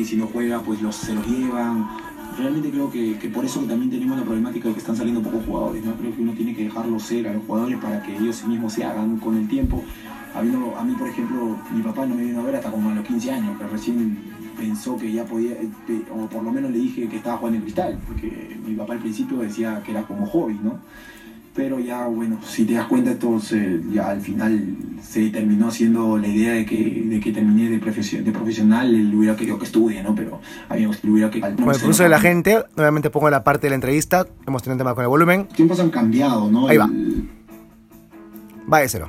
y si no juega, pues los, se los llevan. Realmente creo que, que por eso también tenemos la problemática de que están saliendo pocos jugadores. ¿no? Creo que uno tiene que dejarlos ser a los jugadores para que ellos mismos se hagan con el tiempo. A mí, a mí, por ejemplo, mi papá no me vino a ver hasta como a los 15 años, que recién pensó que ya podía, eh, o por lo menos le dije que estaba jugando en cristal, porque mi papá al principio decía que era como hobby, ¿no? Pero ya, bueno, si te das cuenta, entonces ya al final se terminó siendo la idea de que, de que terminé de, profesion, de profesional, él hubiera querido que estudie, ¿no? Pero a mí me hubiera que... Con el curso de la gente, nuevamente pongo la parte de la entrevista, hemos tenido un tema con el volumen. Los tiempos han cambiado, ¿no? Ahí va. Váyaselo.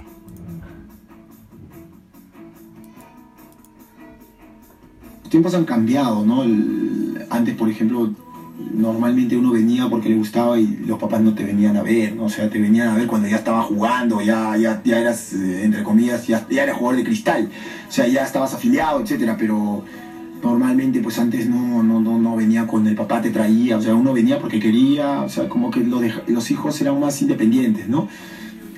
Los tiempos han cambiado, ¿no? El, antes, por ejemplo, normalmente uno venía porque le gustaba y los papás no te venían a ver, ¿no? O sea, te venían a ver cuando ya estaba jugando, ya, ya, ya eras, eh, entre comillas, ya, ya eras jugador de cristal, o sea, ya estabas afiliado, etcétera, pero normalmente pues antes no, no, no, no venía con el papá, te traía, o sea, uno venía porque quería, o sea, como que lo los hijos eran más independientes, ¿no?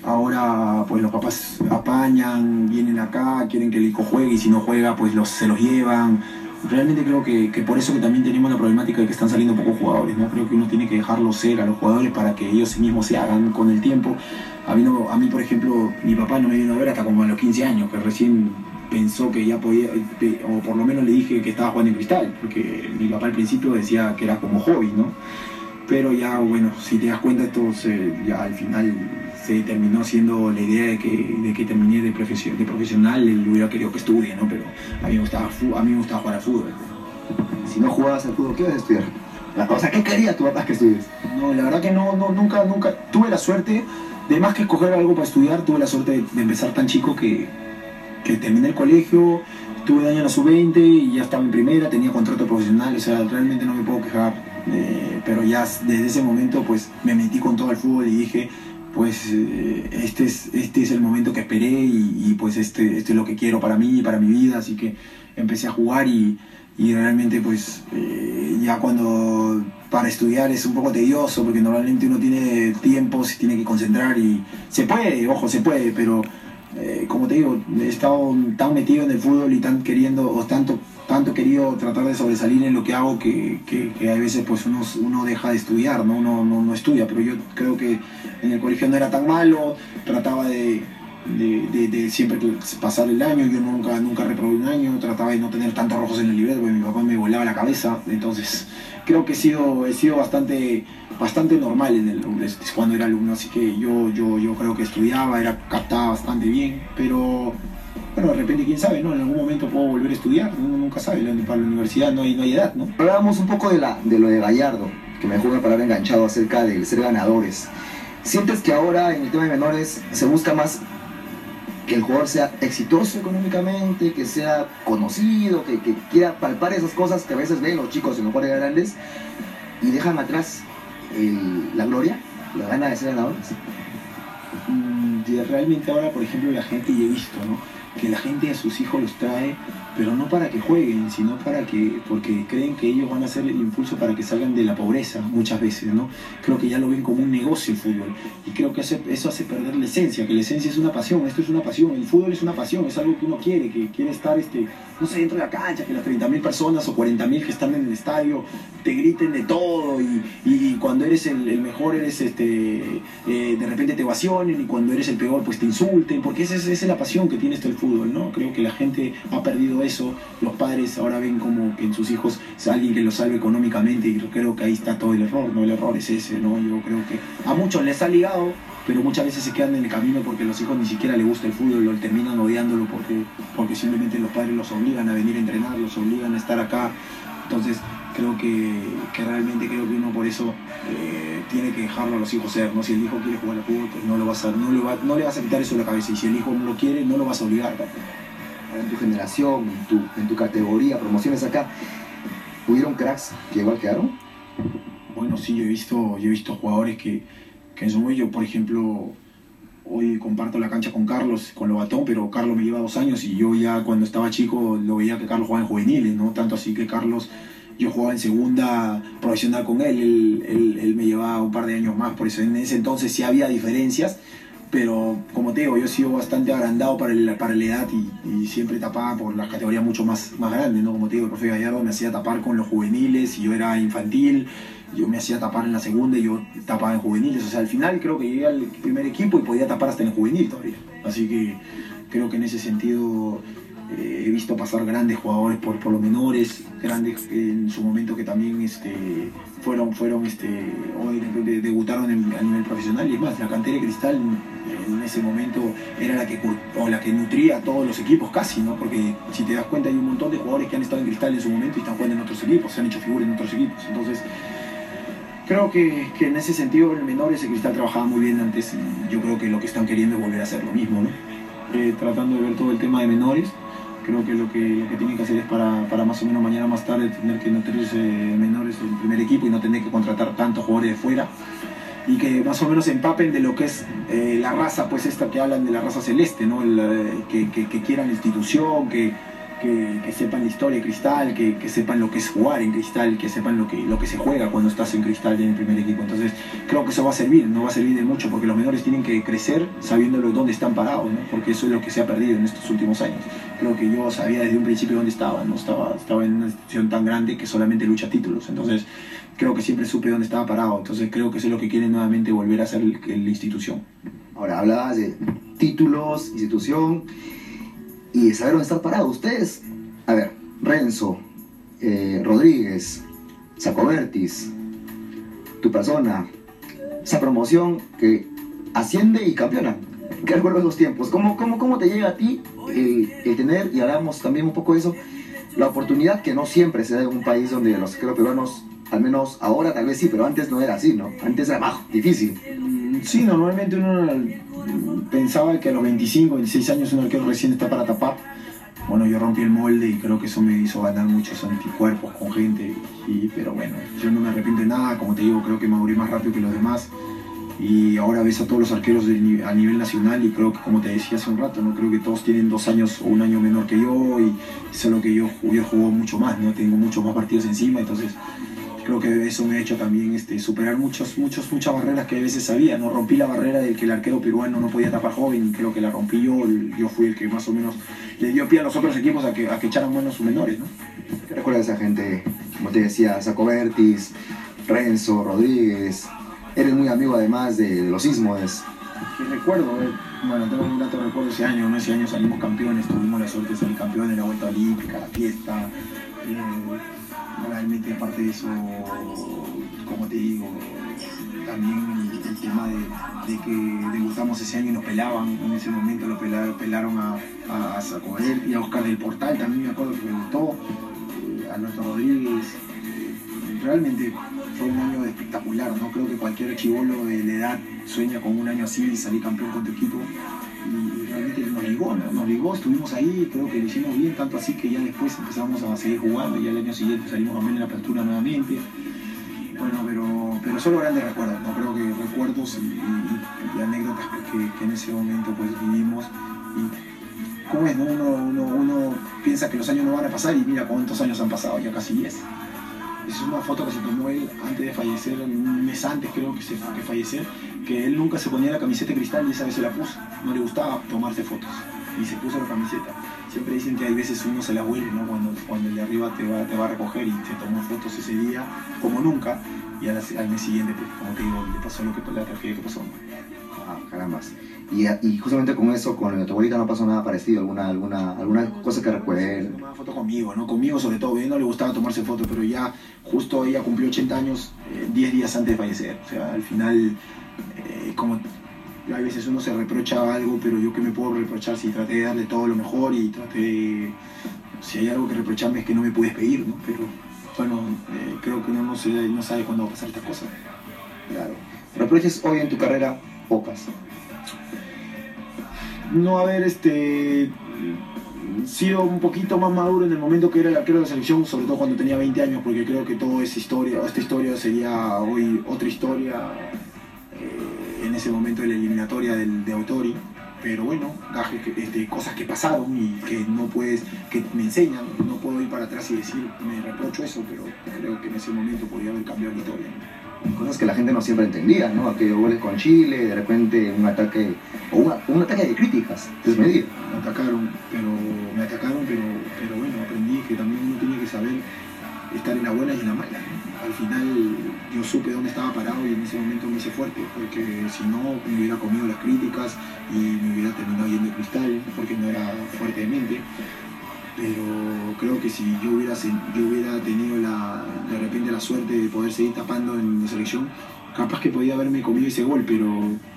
Ahora pues los papás apañan, vienen acá, quieren que el hijo juegue y si no juega pues los, se los llevan. Realmente creo que, que por eso que también tenemos la problemática de que están saliendo pocos jugadores. ¿no? Creo que uno tiene que dejarlos ser a los jugadores para que ellos mismos se hagan con el tiempo. A mí, no, a mí por ejemplo, mi papá no me vino a ver hasta como a los 15 años, que recién pensó que ya podía, o por lo menos le dije que estaba jugando en cristal, porque mi papá al principio decía que era como hobby, ¿no? Pero ya, bueno, si te das cuenta, entonces ya al final se terminó siendo la idea de que, de que terminé de, profesion, de profesional, él hubiera querido que estudie, ¿no? Pero a mí me gustaba, a mí me gustaba jugar al fútbol. Si no jugabas al fútbol, ¿qué ibas a estudiar? O sea, ¿qué quería tu papá que estudies? No, la verdad que no, no, nunca, nunca, tuve la suerte, de más que escoger algo para estudiar, tuve la suerte de, de empezar tan chico que, que terminé el colegio, tuve daño a la sub-20 y ya estaba en primera, tenía contrato profesional, o sea, realmente no me puedo quejar. Eh, pero ya desde ese momento pues me metí con todo el fútbol y dije, pues eh, este, es, este es el momento que esperé y, y, pues este, este es lo que quiero para mí y para mi vida, así que empecé a jugar y, y realmente pues eh, ya cuando para estudiar es un poco tedioso porque normalmente uno tiene tiempo, se tiene que concentrar y se puede, ojo, se puede, pero eh, como te digo, he estado tan metido en el fútbol y tan queriendo, o tanto, tanto querido tratar de sobresalir en lo que hago que, que, que a veces pues uno, uno deja de estudiar, ¿no? Uno, no, no estudia, pero yo creo que en el colegio no era tan malo, trataba de, de, siempre pasar el año, yo nunca, nunca reprobé un año, trataba de no tener tantos rojos en el libreto porque mi papá me volaba la cabeza, entonces creo que he sido, he sido bastante, bastante normal en el, cuando era alumno, así que yo, yo, yo creo que estudiaba, era, captaba bastante bien, pero bueno, de repente quién sabe, ¿no? En algún momento puedo volver a estudiar, uno nunca sabe, para la universidad no hay, no hay edad, ¿no? Hablábamos un poco de, la, de lo de Gallardo, que me dejó una palabra enganchado acerca de ser ganadores. ¿Sientes que ahora en el tema de menores se busca más que el jugador sea exitoso económicamente, que sea conocido, que, que, quiera palpar esas cosas que a veces ven los chicos en los jugadores grandes y dejan atrás el, la gloria, la gana de ser ganadores? Mm, realmente ahora, por ejemplo, la gente, y he visto, ¿no? Que la gente a sus hijos los trae, pero no para que jueguen, sino para que, porque creen que ellos van a ser el impulso para que salgan de la pobreza muchas veces, ¿no? Creo que ya lo ven como un negocio el fútbol y creo que eso hace perder la esencia, que la esencia es una pasión, esto es una pasión, el fútbol es una pasión, es algo que uno quiere, que quiere estar, este, no sé, dentro de la cancha, que las 30.000 personas o 40.000 que están en el estadio te griten de todo y, y cuando eres el, mejor eres, este, eh, de repente te ovacionen y cuando eres el peor pues te insulten, porque esa es, la pasión que tiene esto el fútbol, ¿no? Creo que la gente ha perdido eso, los padres ahora ven como que en sus hijos es alguien que los salve económicamente y creo que ahí está todo el error, ¿no? El error es ese, ¿no? Yo creo que a muchos les ha ligado, pero muchas veces se quedan en el camino porque los hijos ni siquiera les gusta el fútbol, lo terminan odiándolo porque, porque simplemente los padres los obligan a venir a entrenar, los obligan a estar acá. Entonces, creo que, que, realmente creo que uno por eso eh, tiene que dejarlo a los hijos ser, ¿no? Si el hijo quiere jugar al fútbol, pues no, lo vas a, no, le va, no le vas a quitar eso de la cabeza. Y si el hijo no lo quiere, no lo vas a obligar. En tu generación, en tu, en tu categoría, promociones acá, ¿hubieron cracks que igual quedaron? Bueno, sí, yo he visto, yo he visto jugadores que, que en su momento, por ejemplo, hoy comparto la cancha con Carlos, con Lobatón, pero Carlos me lleva dos años y yo ya cuando estaba chico lo veía que Carlos jugaba en juveniles, ¿no? Tanto así que Carlos yo jugaba en segunda profesional con él, él, él, él, me llevaba un par de años más, por eso en ese entonces sí había diferencias, pero como te digo, yo he sido bastante agrandado para, para la edad y, siempre tapaba por las categorías mucho más, más grandes, ¿no? Como te digo, el profe Gallardo me hacía tapar con los juveniles y yo era infantil, yo me hacía tapar en la segunda y yo tapaba en juveniles, o sea, al final creo que llegué al primer equipo y podía tapar hasta en el juvenil todavía, así que creo que en ese sentido eh, he visto pasar grandes jugadores por, por los menores, grandes en su momento que también este, fueron, fueron este, debutaron a nivel profesional y es más, la cantera de cristal en ese momento era la que, o la que nutría a todos los equipos casi, ¿no? porque si te das cuenta hay un montón de jugadores que han estado en cristal en su momento y están jugando en otros equipos, se han hecho figuras en otros equipos, entonces creo que, que en ese sentido el menores el cristal trabajaba muy bien antes yo creo que lo que están queriendo es volver a hacer lo mismo, ¿no? Eh, tratando de ver todo el tema de menores creo que lo que, tienen que hacer es para, más o menos mañana más tarde tener que nutrirse menores en el primer equipo y no tener que contratar tantos jugadores de fuera y que más o menos empapen de lo que es eh, la raza, pues esta que hablan de la raza celeste, ¿no? Eh, que, que, quieran la institución, que, que, sepan la historia de Cristal, que, sepan lo que es jugar en Cristal, que sepan lo que, lo que se juega cuando estás en Cristal en el primer equipo. Entonces creo que eso va a servir, no va a servir de mucho porque los menores tienen que crecer sabiendo dónde están parados, porque eso es lo que se ha perdido en estos últimos años. Creo que yo sabía desde un principio dónde estaba, no estaba, estaba en una institución tan grande que solamente lucha títulos. Entonces creo que siempre supe dónde estaba parado. Entonces creo que eso es lo que quieren nuevamente volver a ser la institución. Ahora hablabas de títulos, institución y saber dónde estar parado. Ustedes, a ver, Renzo, eh, Rodríguez, Sacobertis, tu persona, esa promoción que asciende y campeona. ¿Qué recuerdo los tiempos? ¿Cómo, cómo, ¿Cómo te llega a ti el, tener, y hablamos también un poco de eso, la oportunidad que no siempre se da en un país donde los peruanos, al menos ahora tal vez sí, pero antes no era así, ¿no? Antes era más difícil. Sí, normalmente uno pensaba que a los 25, 26 años un arquero recién está para tapar. Bueno, yo rompí el molde y creo que eso me hizo ganar muchos anticuerpos con gente. Y, pero bueno, yo no me arrepiento de nada. Como te digo, creo que maduré más rápido que los demás. Y ahora ves a todos los arqueros a nivel nacional y creo que, como te decía hace un rato, no creo que todos tienen dos años o un año menor que yo y solo que yo, yo juego mucho más, ¿no? tengo muchos más partidos encima, entonces creo que eso me ha hecho también este, superar muchos, muchos, muchas barreras que a veces sabía. No rompí la barrera del que el arquero peruano no podía tapar joven, creo que la rompí yo, yo fui el que más o menos le dio pie a los otros equipos a que, a que echaran buenos sus menores. ¿no? ¿Qué recuerdas a esa gente? Como te decía, Sacobertis, Renzo, Rodríguez. Eres muy amigo además de, los sismos. Que recuerdo, eh, bueno, tengo un dato recuerdo ese año, ¿no? ese año salimos campeones, tuvimos la suerte de salir campeones la vuelta olímpica, la fiesta. Eh, realmente aparte de eso, como te digo, también el, tema de, que debutamos ese año y nos pelaban, en ese momento lo pelaron, a, a, y a Oscar del Portal, también me acuerdo que me gustó, eh, a Alberto Rodríguez, eh, realmente fue un año espectacular, ¿no? Creo que cualquier chivolo de la edad sueña con un año así y salir campeón con tu equipo y realmente nos ligó, nos ligó, estuvimos ahí, creo que lo hicimos bien, tanto así que ya después empezamos a seguir jugando y ya el año siguiente salimos a ver en la apertura nuevamente. Bueno, pero, pero solo grandes recuerdos, no creo que recuerdos y, anécdotas que, en ese momento pues vivimos. Y, ¿Cómo es? Uno, uno, uno piensa que los años no van a pasar y mira cuántos años han pasado, ya casi 10 es una foto que se tomó él antes de fallecer, un mes antes creo que, que fallecer, que él nunca se ponía la camiseta de cristal y esa vez se la puso. No le gustaba tomarse fotos y se puso la camiseta. Siempre dicen que hay veces uno se la huele, ¿no? Cuando, cuando el de arriba te va, te va a recoger y te tomó fotos ese día como nunca y al, al mes siguiente, pues, como te digo, le pasó lo que la tragedia que pasó. Ah, carambas. Y, y, justamente con eso, con tu abuelita no pasó nada parecido, alguna, alguna, alguna cosa que recuerde. Una foto conmigo, ¿no? Conmigo sobre todo, a él no le gustaba tomarse fotos, pero ya justo ella cumplió 80 años 10 eh, días antes de fallecer. O sea, al final, eh, como a veces uno se reprocha algo, pero yo que me puedo reprochar si traté de darle todo lo mejor y traté, si hay algo que reprocharme es que no me puedes pedir, ¿no? Pero bueno, eh, creo que uno no, se, no sabe cuándo va a pasar esta cosa. Claro. Reproches hoy en tu carrera pocas. No haber este sido un poquito más maduro en el momento que era el arquero de la selección, sobre todo cuando tenía 20 años, porque creo que toda esa historia, esta historia sería hoy otra historia ese momento de la eliminatoria del, de Autori. Pero bueno, este, cosas que pasaron y que no puedes, que me enseñan, no puedo ir para atrás y decir, me reprocho eso, pero creo que en ese momento podría haber cambiado la historia. cosas que la gente no siempre entendía, ¿no? Aquellos goles con Chile, de repente un ataque, o una- un ataque de críticas, desmedido. me atacaron, pero me atacaron, pero, pero bueno, aprendí que también uno tiene que saber estar en la buena y en la mala. Al final yo supe dónde estaba parado y en ese momento me hice fuerte, porque si no me hubiera comido las críticas y me hubiera terminado yendo cristal, porque no era fuerte de mente. Pero creo que si yo hubiera, yo hubiera tenido la, de repente la suerte de poder seguir tapando en la selección, capaz que podía haberme comido ese gol, pero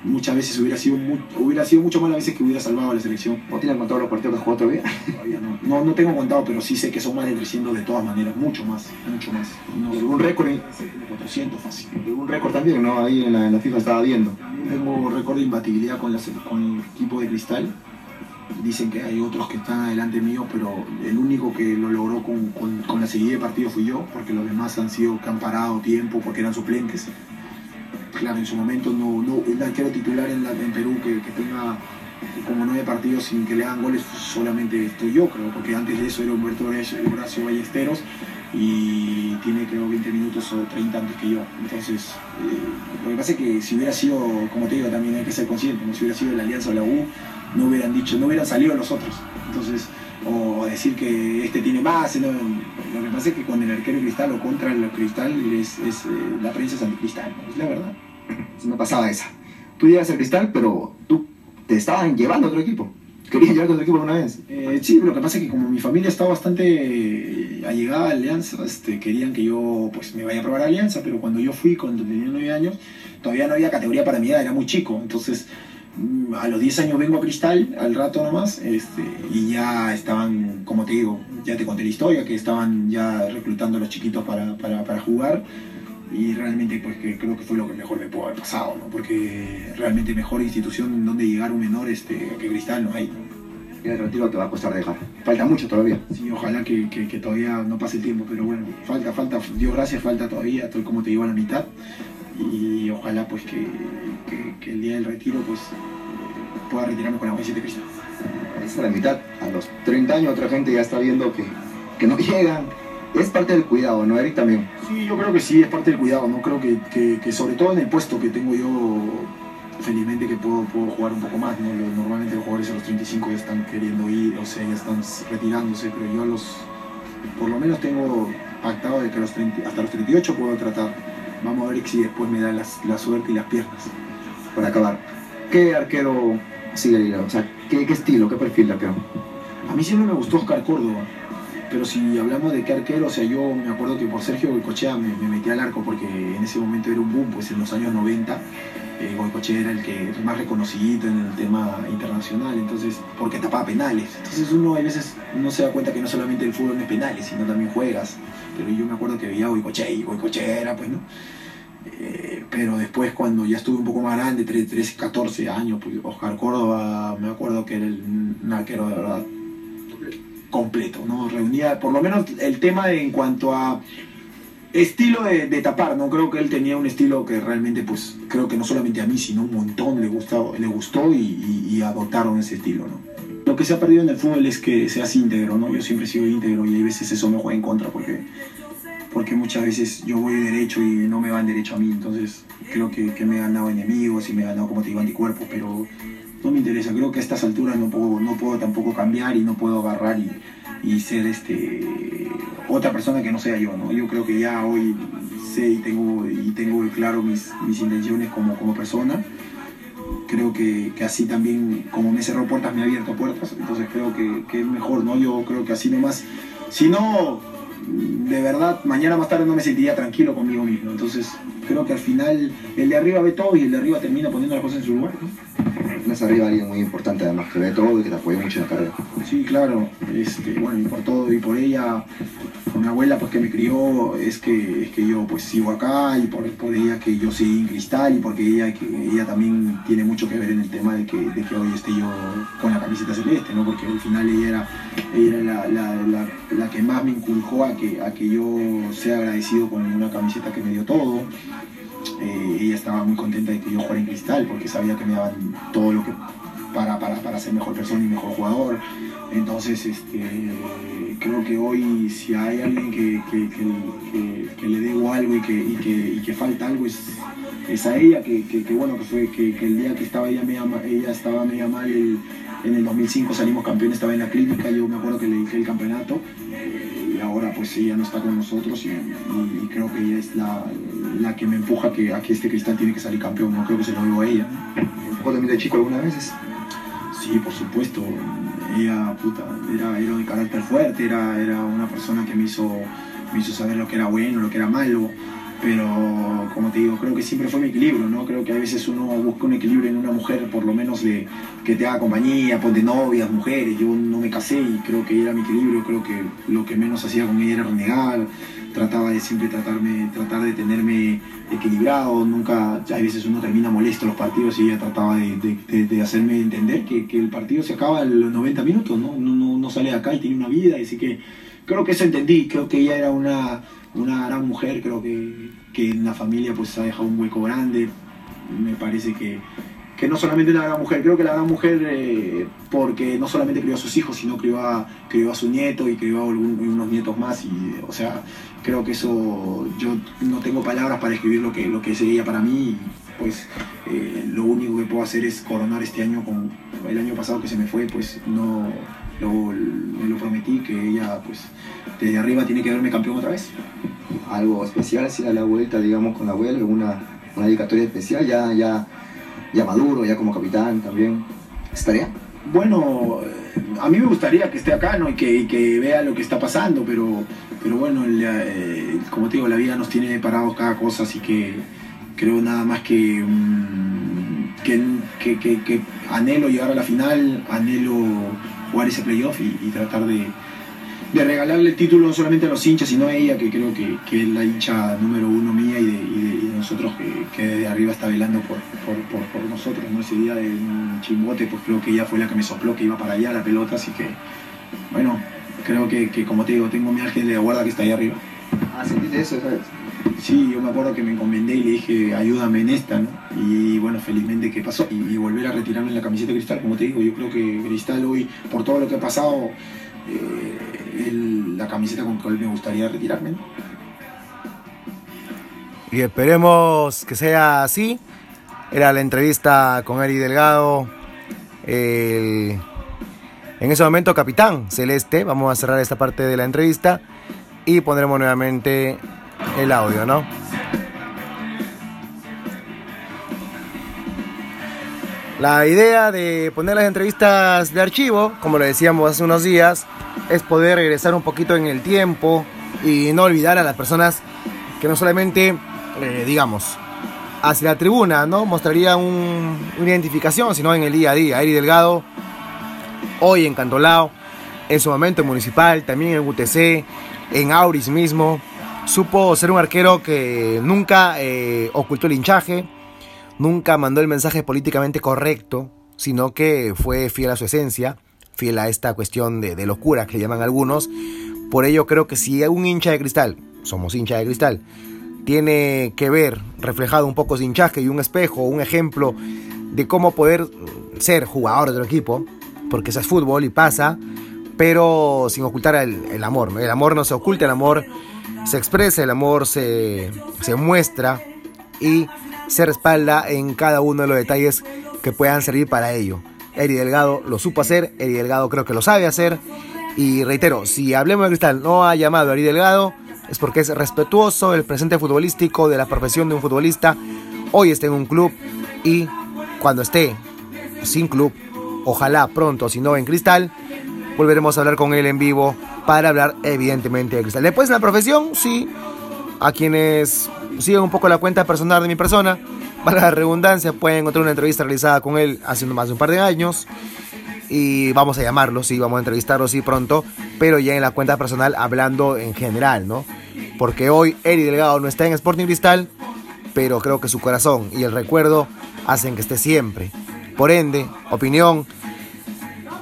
muchas veces hubiera sido, mu- hubiera sido mucho más las veces que hubiera salvado a la selección. ¿No tienen contado los partidos que has jugado todavía? Todavía no. no. No tengo contado, pero sí sé que son más de 300 de todas maneras, mucho más, mucho más. No, ¿Algún récord? de 400 fácil. Un récord también, ¿no? Ahí en la, en la FIFA estaba viendo. Tengo récord de imbatibilidad con, la se- con el equipo de Cristal. Dicen que hay otros que están adelante mío, pero el único que lo logró con, con- con la seguida de partido fui yo, porque los demás han sido que han parado tiempo porque eran suplentes. Claro, en su momento no, no el arquero titular en, la- en Perú que, tenga como nueve partidos sin que le hagan goles solamente estoy yo, creo, porque antes de eso era Humberto Horacio Ballesteros y tiene creo 20 minutos o 30 antes que yo. Entonces, eh, lo que pasa es que si hubiera sido, como te digo, también hay que ser consciente, ¿no? si hubiera sido la Alianza o la U, no hubieran dicho, no hubieran salido los otros. Entonces, o decir que este tiene más, lo que pasa es que con el arquero cristal o contra el cristal es, es, eh, la prensa es anticristal, ¿no? es la verdad. Me pasaba esa. Tú llegas al cristal, pero tú te estaban llevando a otro equipo. ¿Querías llevarte a otro equipo alguna vez? Eh, sí, lo que pasa es que como mi familia está bastante allegada a Alianza, este, querían que yo pues me vaya a probar a Alianza, pero cuando yo fui, cuando tenía 9 años, todavía no había categoría para mi edad, era muy chico. Entonces, mm, a los 10 años vengo a Cristal, al rato nomás, este, y ya estaban, como te digo, ya te conté la historia, que estaban ya reclutando a los chiquitos para, para, para jugar. Y realmente pues que creo que fue lo que mejor me pudo haber pasado, ¿no? Porque realmente mejor institución en donde llegar un menor este, que Cristal no hay. Y el retiro te va a costar dejar. Falta mucho todavía. Sí, ojalá que, que- que todavía no pase el tiempo, pero bueno, falta, falta, Dios gracias, falta todavía, estoy como te digo a la mitad y ojalá pues que, que- el día del retiro pues pueda retirarme con la camiseta de Cristal. Esa es la mitad. A los 30 años otra gente ya está viendo que, que no llegan. Es parte del cuidado, ¿no, Eric? También. Sí, yo creo que sí, es parte del cuidado, ¿no? Creo que, que- que sobre todo en el puesto que tengo yo, felizmente que puedo, puedo jugar un poco más, ¿no? Normalmente los jugadores a los 35 ya están queriendo ir, o sea, ya están retirándose, pero yo a los, por lo menos tengo pactado de que a los 30 hasta los 38 puedo tratar. Vamos a ver si después me da las- la suerte y las piernas. Para acabar. ¿Qué arquero sigue el? O sea, ¿qué, qué estilo, qué perfil de arquero? A mí siempre me gustó Oscar Córdoba, pero si hablamos de qué arquero, o sea, yo me acuerdo que por Sergio Goicochea me, me metí al arco porque en ese momento era un boom, pues en los años 90 eh, era el que más reconocido en el tema internacional, entonces, porque tapaba penales. Entonces uno a veces no se da cuenta que no solamente el fútbol no es penales, sino también juegas. Pero yo me acuerdo que veía Goicochea y Goicochea era, pues, ¿no? Eh, pero después cuando ya estuve un poco más grande, 13, 14 años, pues Oscar Córdoba, me acuerdo que era el, un arquero de verdad completo, ¿no? Reunía por lo menos el tema de- en cuanto a estilo de, de tapar, ¿no? Creo que él tenía un estilo que realmente, pues, creo que no solamente a mí, sino un montón le gustó, le gustó y, y- y adoptaron ese estilo, ¿no? Lo que se ha perdido en el fútbol es que seas íntegro, ¿no? Yo siempre he sido íntegro y hay veces eso me juega en contra porque, porque muchas veces yo voy derecho y no me van derecho a mí, entonces creo que, que me he ganado enemigos y me he ganado, como te digo, anticuerpos, pero no me interesa. Creo que a estas alturas no puedo, no puedo tampoco cambiar y no puedo agarrar y, y ser este otra persona que no sea yo, ¿no? Yo creo que ya hoy sé y tengo y tengo claro mis, mis intenciones como, como persona. Creo que, que así también, como me cerró puertas, me ha abierto puertas. Entonces creo que, que es mejor, ¿no? Yo creo que así nomás. Si no, de verdad, mañana más tarde no me sentiría tranquilo conmigo mismo. Entonces creo que al final el de arriba ve todo y el de arriba termina poniendo las cosas en su lugar. Tienes arriba alguien muy importante además que ve todo y que te apoya mucho en la carrera. Sí, claro, este, bueno, y por todo y por ella, por mi abuela pues que me crió, es que, es que yo pues sigo acá y por, por ella que yo seguí en cristal y porque ella, que ella también tiene mucho que ver en el tema de que, de que hoy esté yo con la camiseta celeste, ¿no? Porque al final ella era, ella era la, la, la, la que más me inculcó a que, a que yo sea agradecido con una camiseta que me dio todo. Eh, ella estaba muy contenta de que yo jugara en cristal porque sabía que me daban todo lo que para, para, para ser mejor persona y mejor jugador. Entonces, este, creo que hoy si hay alguien que, que, que, le debo algo y que, y y falta algo es, es a ella, que, bueno, que fue que, el día que estaba ella, media, ella estaba media mal, en el 2005 salimos campeones, estaba en la clínica, yo me acuerdo que le dije el campeonato ahora pues ella no está con nosotros y, y, creo que ella es la, la, que me empuja que aquí este cristal tiene que salir campeón, no creo que se lo digo a ella. ¿Empujó también de chico algunas veces? Sí, por supuesto ella puta, era, era de carácter fuerte, era, era una persona que me hizo, me hizo saber lo que era bueno, lo que era malo, pero como te digo, creo que siempre fue mi equilibrio, ¿no? Creo que a veces uno busca un equilibrio en una mujer, por lo menos de que te haga compañía, pues de novias, mujeres, yo no me casé y creo que era mi equilibrio, creo que lo que menos hacía con ella era renegar, trataba de siempre tratarme, tratar de tenerme equilibrado, nunca, a veces uno termina molesto los partidos y ella trataba de, hacerme entender que, el partido se acaba en los 90 minutos, ¿no? No, no, sale de acá y tiene una vida, así que creo que eso entendí, creo que ella era una, una gran mujer, creo que, que en la familia pues ha dejado un hueco grande, me parece que que no solamente una gran mujer, creo que la gran mujer, eh, porque no solamente crió a sus hijos, sino crió a, crió a su nieto y crió a unos nietos más. Y, o sea, creo que eso, yo no tengo palabras para escribir lo que, lo que es ella para mí. Pues eh, lo único que puedo hacer es coronar este año con el año pasado que se me fue, pues no lo, lo prometí que ella, pues desde arriba tiene que verme campeón otra vez. Algo especial, si a la vuelta, digamos, con la abuela, alguna una dedicatoria especial, ya, ya ya maduro, ya como capitán también. ¿Estaría? Bueno, a mí me gustaría que esté acá ¿no? y, que, que vea lo que está pasando, pero, pero bueno, eh, como te digo, la vida nos tiene parados cada cosa, así que creo nada más que, mm, que, que, anhelo llegar a la final, anhelo jugar ese playoff y tratar de, de regalarle el título no solamente a los hinchas, sino a ella, que creo que, que es la hincha número uno mía y de, nosotros que, que, de arriba está velando por, por, nosotros. ¿no? Ese día del chimbote, pues creo que ella fue la que me sopló que iba para allá la pelota, así que, bueno, creo que, como te digo, tengo mi ángel de la guarda que está ahí arriba. Ah, ¿sentiste eso, sabes? Sí, yo me acuerdo que me encomendé y le dije, ayúdame en esta, ¿no? Y bueno, felizmente que pasó. Y, volver a retirarme en la camiseta de cristal, como te digo, yo creo que Cristal hoy, por todo lo que ha pasado, eh, la camiseta con cual me gustaría retirarme. Y esperemos que sea así. Era la entrevista con Eri Delgado. en ese momento, capitán celeste. Vamos a cerrar esta parte de la entrevista y pondremos nuevamente el audio, ¿no? La idea de poner las entrevistas de archivo, como lo decíamos hace unos días, es poder regresar un poquito en el tiempo y no olvidar a las personas que no solamente, eh, digamos, hacia la tribuna, ¿no? Mostraría una identificación, sino en el día a día. Eri Delgado, hoy en Cantolao, en su momento en Municipal, también en UTC, en Auris mismo, supo ser un arquero que nunca eh, ocultó el hinchaje, nunca mandó el mensaje políticamente correcto, sino que fue fiel a su esencia, fiel a esta cuestión de, locura que llaman algunos. Por ello creo que si un hincha de cristal, somos hincha de cristal, tiene que ver reflejado un poco su hinchaje y un espejo, un ejemplo de cómo poder ser jugador del equipo, porque eso es fútbol y pasa, pero sin ocultar el, amor. El amor no se oculta, el amor se expresa, el amor se, se muestra y se respalda en cada uno de los detalles que puedan servir para ello. Eri Delgado lo supo hacer, Eri Delgado creo que lo sabe hacer. Y reitero, si Hablemos de Cristal no ha llamado a Eri Delgado, es porque es respetuoso del presente futbolístico, de la profesión de un futbolista. Hoy está en un club y cuando esté sin club, ojalá pronto, si no en Cristal, volveremos a hablar con él en vivo para hablar evidentemente de Cristal. Después en la profesión, sí, a quienes siguen un poco la cuenta personal de mi persona, para la redundancia, pueden encontrar una entrevista realizada con él hace más de un par de años. Y vamos a llamarlo, sí, vamos a entrevistarlo, sí, pronto, pero ya en la cuenta personal hablando en general, ¿no? Porque hoy Eri Delgado no está en Sporting Cristal, pero creo que su corazón y el recuerdo hacen que esté siempre. Por ende, opinión,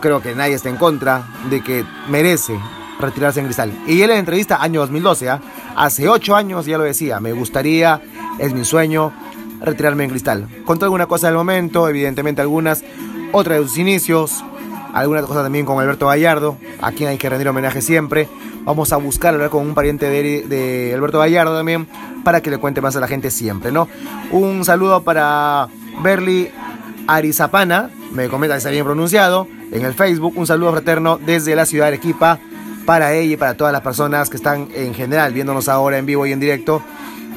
creo que nadie está en contra de que merece retirarse en Cristal. Y él en entrevista año 2012, ¿ah? hace ocho años ya lo decía, me gustaría, es mi sueño, retirarme en Cristal. Contó alguna cosa del momento, evidentemente algunas otra de sus inicios, alguna cosa también con Alberto Gallardo, a quien hay que rendir homenaje siempre. Vamos a buscar hablar con un pariente de, Alberto Gallardo también para que le cuente más a la gente siempre, ¿no? Un saludo para Berly Arizapana, me comenta que está bien pronunciado, en el Facebook. Un saludo fraterno desde la ciudad de Arequipa para ella y para todas las personas que están en general viéndonos ahora en vivo y en directo.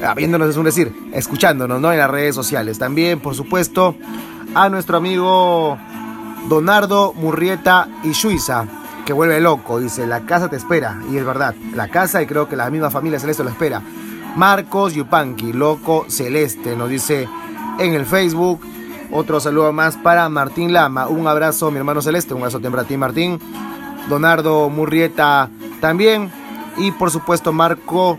Ah, viéndonos es un decir, escuchándonos, ¿no? En las redes sociales. También, por supuesto, a nuestro amigo Donardo Murrieta y Suiza, que vuelve loco. Dice, la casa te espera. Y es verdad, la casa y creo que la misma familia Celeste lo espera. Marcos Yupanqui, loco celeste, nos dice en el Facebook. Otro saludo más para Martín Lama. Un abrazo, mi hermano Celeste. Un abrazo para ti, Martín. Donardo Murrieta también. Y por supuesto, Marco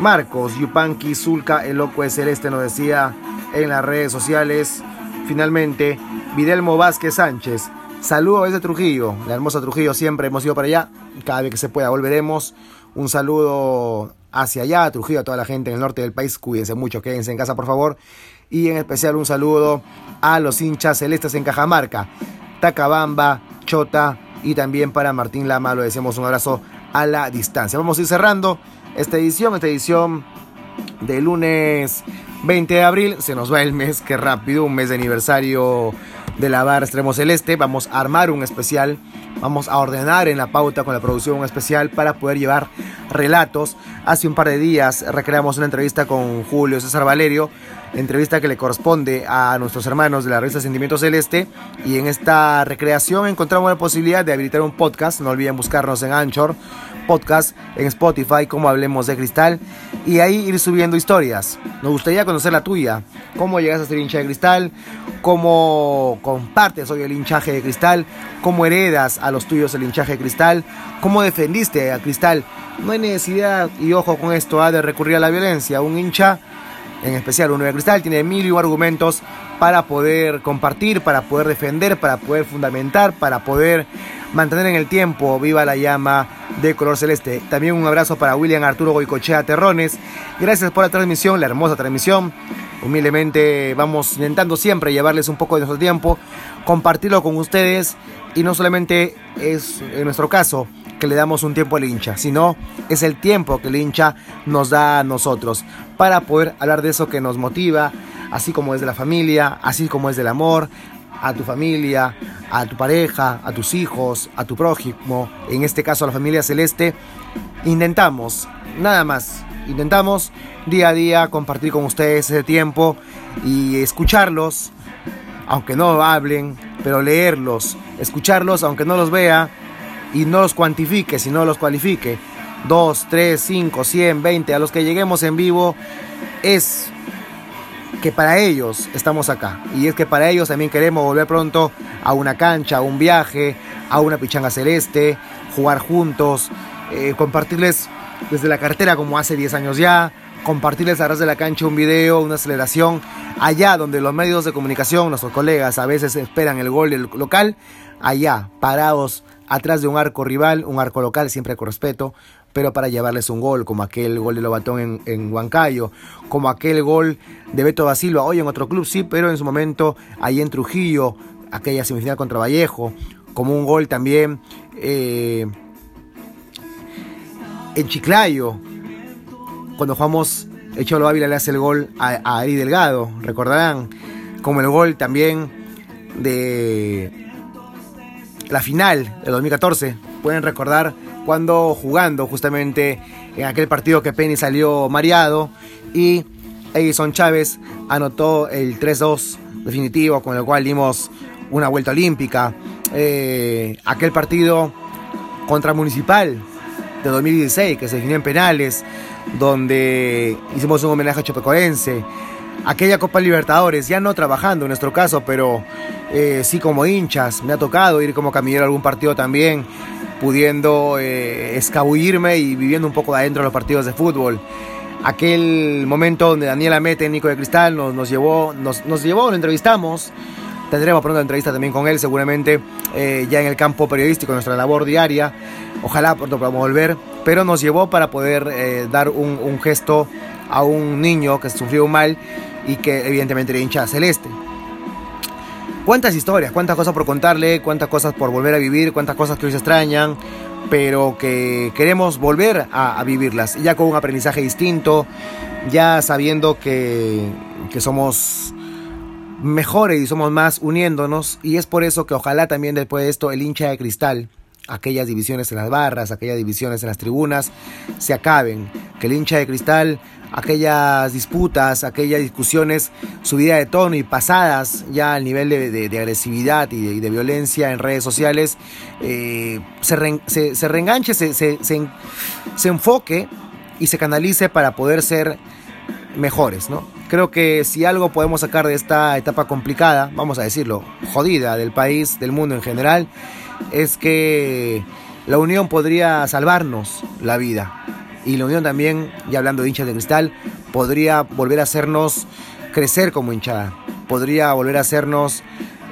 Marcos Yupanqui Zulca, el loco de Celeste, nos decía en las redes sociales. Finalmente, Videlmo Vázquez Sánchez. Saludo desde Trujillo, la hermosa Trujillo, siempre hemos ido para allá. Cada vez que se pueda volveremos. Un saludo hacia allá, Trujillo, a toda la gente en el norte del país. Cuídense mucho, quédense en casa, por favor. Y en especial un saludo a los hinchas celestes en Cajamarca, Tacabamba, Chota y también para Martín Lama. Lo decimos un abrazo a la distancia. Vamos a ir cerrando esta edición, esta edición de lunes 20 de abril. Se nos va el mes, qué rápido, un mes de aniversario de la Bar Extremo Celeste. Vamos a armar un especial, vamos a ordenar en la pauta con la producción un especial para poder llevar relatos. Hace un par de días recreamos una entrevista con Julio César Valerio, entrevista que le corresponde a nuestros hermanos de la revista Sentimiento Celeste. Y en esta recreación encontramos la posibilidad de habilitar un podcast. No olviden buscarnos en Anchor podcast en Spotify como Hablemos de Cristal y ahí ir subiendo historias. Nos gustaría conocer la tuya, cómo llegas a ser hincha de cristal, cómo compartes hoy el hinchaje de cristal, cómo heredas a los tuyos el hinchaje de cristal, cómo defendiste a cristal. No hay necesidad, y ojo con esto, ¿ah? de recurrir a la violencia. Un hincha, en especial uno de cristal, tiene mil y argumentos para poder compartir, para poder defender, para poder fundamentar, para poder mantener en el tiempo viva la llama de color celeste. También un abrazo para William Arturo Goicochea Terrones. Gracias por la transmisión, la hermosa transmisión. Humildemente vamos intentando siempre llevarles un poco de nuestro tiempo, compartirlo con ustedes y no solamente es en nuestro caso que le damos un tiempo al hincha, sino es el tiempo que el hincha nos da a nosotros para poder hablar de eso que nos motiva, así como es de la familia, así como es del amor, a tu familia, a tu pareja, a tus hijos, a tu prójimo, en este caso a la familia celeste, intentamos, nada más, intentamos día a día compartir con ustedes ese tiempo y escucharlos, aunque no hablen, pero leerlos, escucharlos aunque no los vea y no los cuantifique, sino los cualifique. 2, 3, 5, 100, 20, a los que lleguemos en vivo, es que para ellos estamos acá. Y es que para ellos también queremos volver pronto a una cancha, a un viaje, a una pichanga celeste, jugar juntos, eh, compartirles desde la cartera como hace 10 años ya, compartirles a ras de la cancha un video, una aceleración, allá donde los medios de comunicación, nuestros colegas a veces esperan el gol del local, allá, parados atrás de un arco rival, un arco local, siempre con respeto, pero para llevarles un gol, como aquel gol de Lobatón en, en Huancayo, como aquel gol de Beto da hoy en otro club sí, pero en su momento ahí en Trujillo, aquella semifinal contra Vallejo, como un gol también eh, en Chiclayo, cuando jugamos, el Cholo Ávila le hace el gol a Ari Delgado, recordarán, como el gol también de la final del 2014, pueden recordar cuando jugando justamente en aquel partido que Penny salió mareado y Edison Chávez anotó el 3-2 definitivo con el cual dimos una vuelta olímpica. Eh, aquel partido contra Municipal de 2016 que se definió en penales, donde hicimos un homenaje a Chopecoense. Aquella Copa Libertadores, ya no trabajando en nuestro caso, pero eh, sí como hinchas. Me ha tocado ir como camillero a algún partido también pudiendo eh, escabullirme y viviendo un poco adentro de los partidos de fútbol. Aquel momento donde Daniel Amé, técnico de Cristal, nos, nos llevó, nos, nos, llevó, lo entrevistamos. Tendremos pronto entrevista también con él, seguramente eh, ya en el campo periodístico, nuestra labor diaria. Ojalá pronto podamos volver, pero nos llevó para poder dar un, gesto a un niño que sufrió un mal y que evidentemente era hincha celeste. cuántas historias, cuántas cosas por contarle, cuántas cosas por volver a vivir, cuántas cosas que hoy se extrañan, pero que queremos volver a, vivirlas, ya con un aprendizaje distinto, ya sabiendo que, que somos mejores y somos más uniéndonos, y es por eso que ojalá también después de esto el hincha de cristal, aquellas divisiones en las barras, aquellas divisiones en las tribunas, se acaben, que el hincha de cristal aquellas disputas, aquellas discusiones subidas de tono y pasadas ya al nivel de, agresividad y de, violencia en redes sociales, eh, se, se, reenganche, se, se, enfoque y se canalice para poder ser mejores, ¿no? Creo que si algo podemos sacar de esta etapa complicada, vamos a decirlo, jodida del país, del mundo en general, es que la unión podría salvarnos la vida y la Unión también, ya hablando de hinchas de cristal, podría volver a hacernos crecer como hinchada, podría volver a hacernos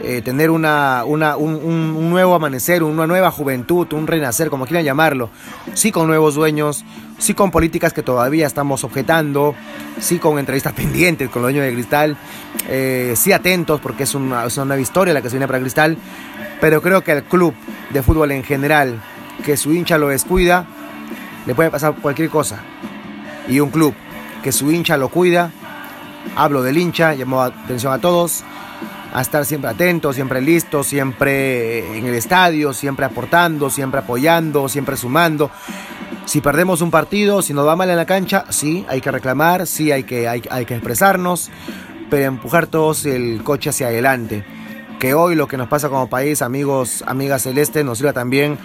eh, tener una, una un, nuevo amanecer, una nueva juventud, un renacer, como quieran llamarlo, sí con nuevos dueños, sí con políticas que todavía estamos objetando, sí con entrevistas pendientes con los dueños de Cristal, eh, sí atentos porque es una, es una nueva historia la que se viene para Cristal, pero creo que el club de fútbol en general, que su hincha lo descuida, le puede pasar cualquier cosa. Y un club que su hincha lo cuida, hablo del hincha, llamo atención a todos, a estar siempre atentos, siempre listos, siempre en el estadio, siempre aportando, siempre apoyando, siempre sumando. Si perdemos un partido, si nos va mal en la cancha, sí, hay que reclamar, sí, hay que, hay, hay que expresarnos, pero empujar todos el coche hacia adelante. Que hoy lo que nos pasa como país, amigos, amigas celestes, nos sirva también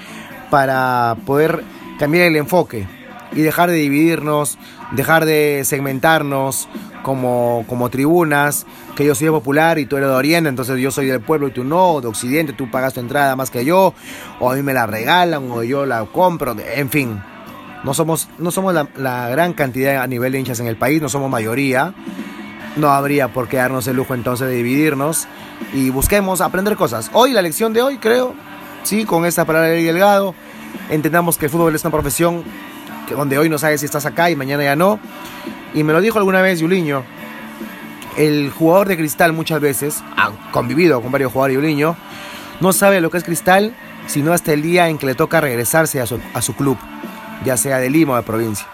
para poder cambiar el enfoque y dejar de dividirnos, dejar de segmentarnos como, como tribunas, que yo soy popular y tú eres de Oriente, entonces yo soy del pueblo y tú no, de Occidente, tú pagas tu entrada más que yo, o a mí me la regalan, o yo la compro, en fin. No somos, no somos la, la gran cantidad a nivel de hinchas en el país, no somos mayoría. No habría por qué darnos el lujo entonces de dividirnos y busquemos aprender cosas. Hoy, la lección de hoy, creo, sí, con esta palabra de Delgado, entendamos que el fútbol es una profesión que donde hoy no sabes si estás acá y mañana ya no. Y me lo dijo alguna vez Yuliño, el jugador de cristal muchas veces, ha convivido con varios jugadores Yuliño, no sabe lo que es cristal sino hasta el día en que le toca regresarse a su club, ya sea de Lima o de provincia.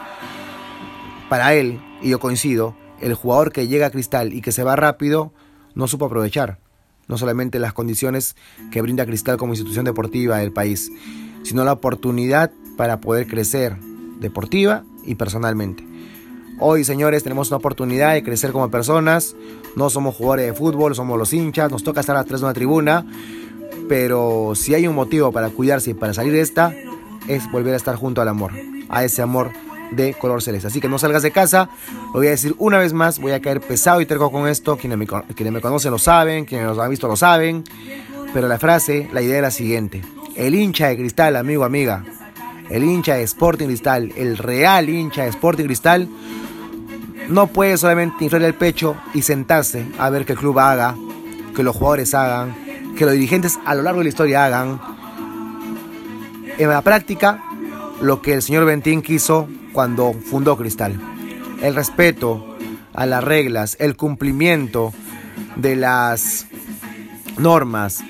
Para él, y yo coincido, el jugador que llega a cristal y que se va rápido no supo aprovechar no solamente las condiciones que brinda Cristal como institución deportiva del país, sino la oportunidad para poder crecer deportiva y personalmente. Hoy, señores, tenemos una oportunidad de crecer como personas. No somos jugadores de fútbol, somos los hinchas, nos toca estar atrás de una tribuna. Pero si hay un motivo para cuidarse y para salir de esta, es volver a estar junto al amor, a ese amor de color celeste. Así que no salgas de casa, lo voy a decir una vez más, voy a caer pesado y terco con esto. Quienes me, quienes me conocen lo saben, quienes nos han visto lo saben. Pero la frase, la idea es la siguiente. El hincha de cristal, amigo, amiga, el hincha de Sporting Cristal, el real hincha de Sporting Cristal, no puede solamente inflar el pecho y sentarse a ver que el club haga, que los jugadores hagan, que los dirigentes a lo largo de la historia hagan. En la práctica, lo que el señor Bentín quiso cuando fundó Cristal. El respeto a las reglas, el cumplimiento de las normas,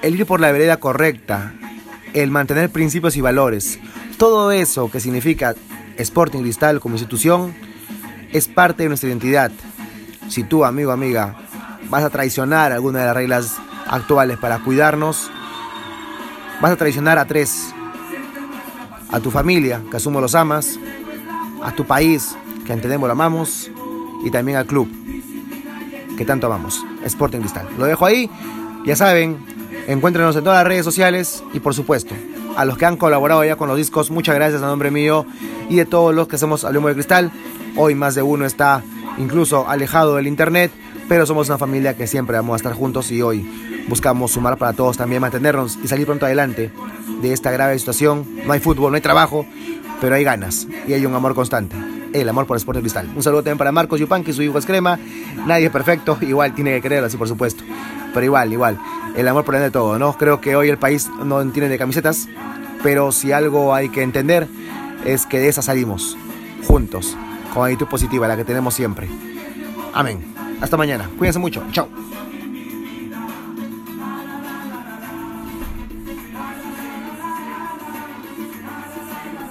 el ir por la vereda correcta, el mantener principios y valores, todo eso que significa Sporting Cristal como institución es parte de nuestra identidad. Si tú, amigo, amiga, vas a traicionar alguna de las reglas actuales para cuidarnos, vas a traicionar a tres. A tu familia, que asumo los amas, a tu país, que entendemos lo amamos, y también al club, que tanto amamos, Sporting Cristal. Lo dejo ahí, ya saben, Encuéntrenos en todas las redes sociales y por supuesto, a los que han colaborado ya con los discos, muchas gracias a nombre mío y de todos los que hacemos Hablemos de Cristal. Hoy más de uno está incluso alejado del internet, pero somos una familia que siempre vamos a estar juntos y hoy buscamos sumar para todos también, mantenernos y salir pronto adelante de esta grave situación. No hay fútbol, no hay trabajo, pero hay ganas y hay un amor constante. El amor por el Sport Cristal. Un saludo también para Marcos que su hijo es crema. Nadie es perfecto, igual tiene que creerlo así, por supuesto. Pero igual, igual el amor por de todo, ¿no? Creo que hoy el país no entiende de camisetas, pero si algo hay que entender es que de esa salimos, juntos, con actitud positiva, la que tenemos siempre. Amén. Hasta mañana. Cuídense mucho. Chao.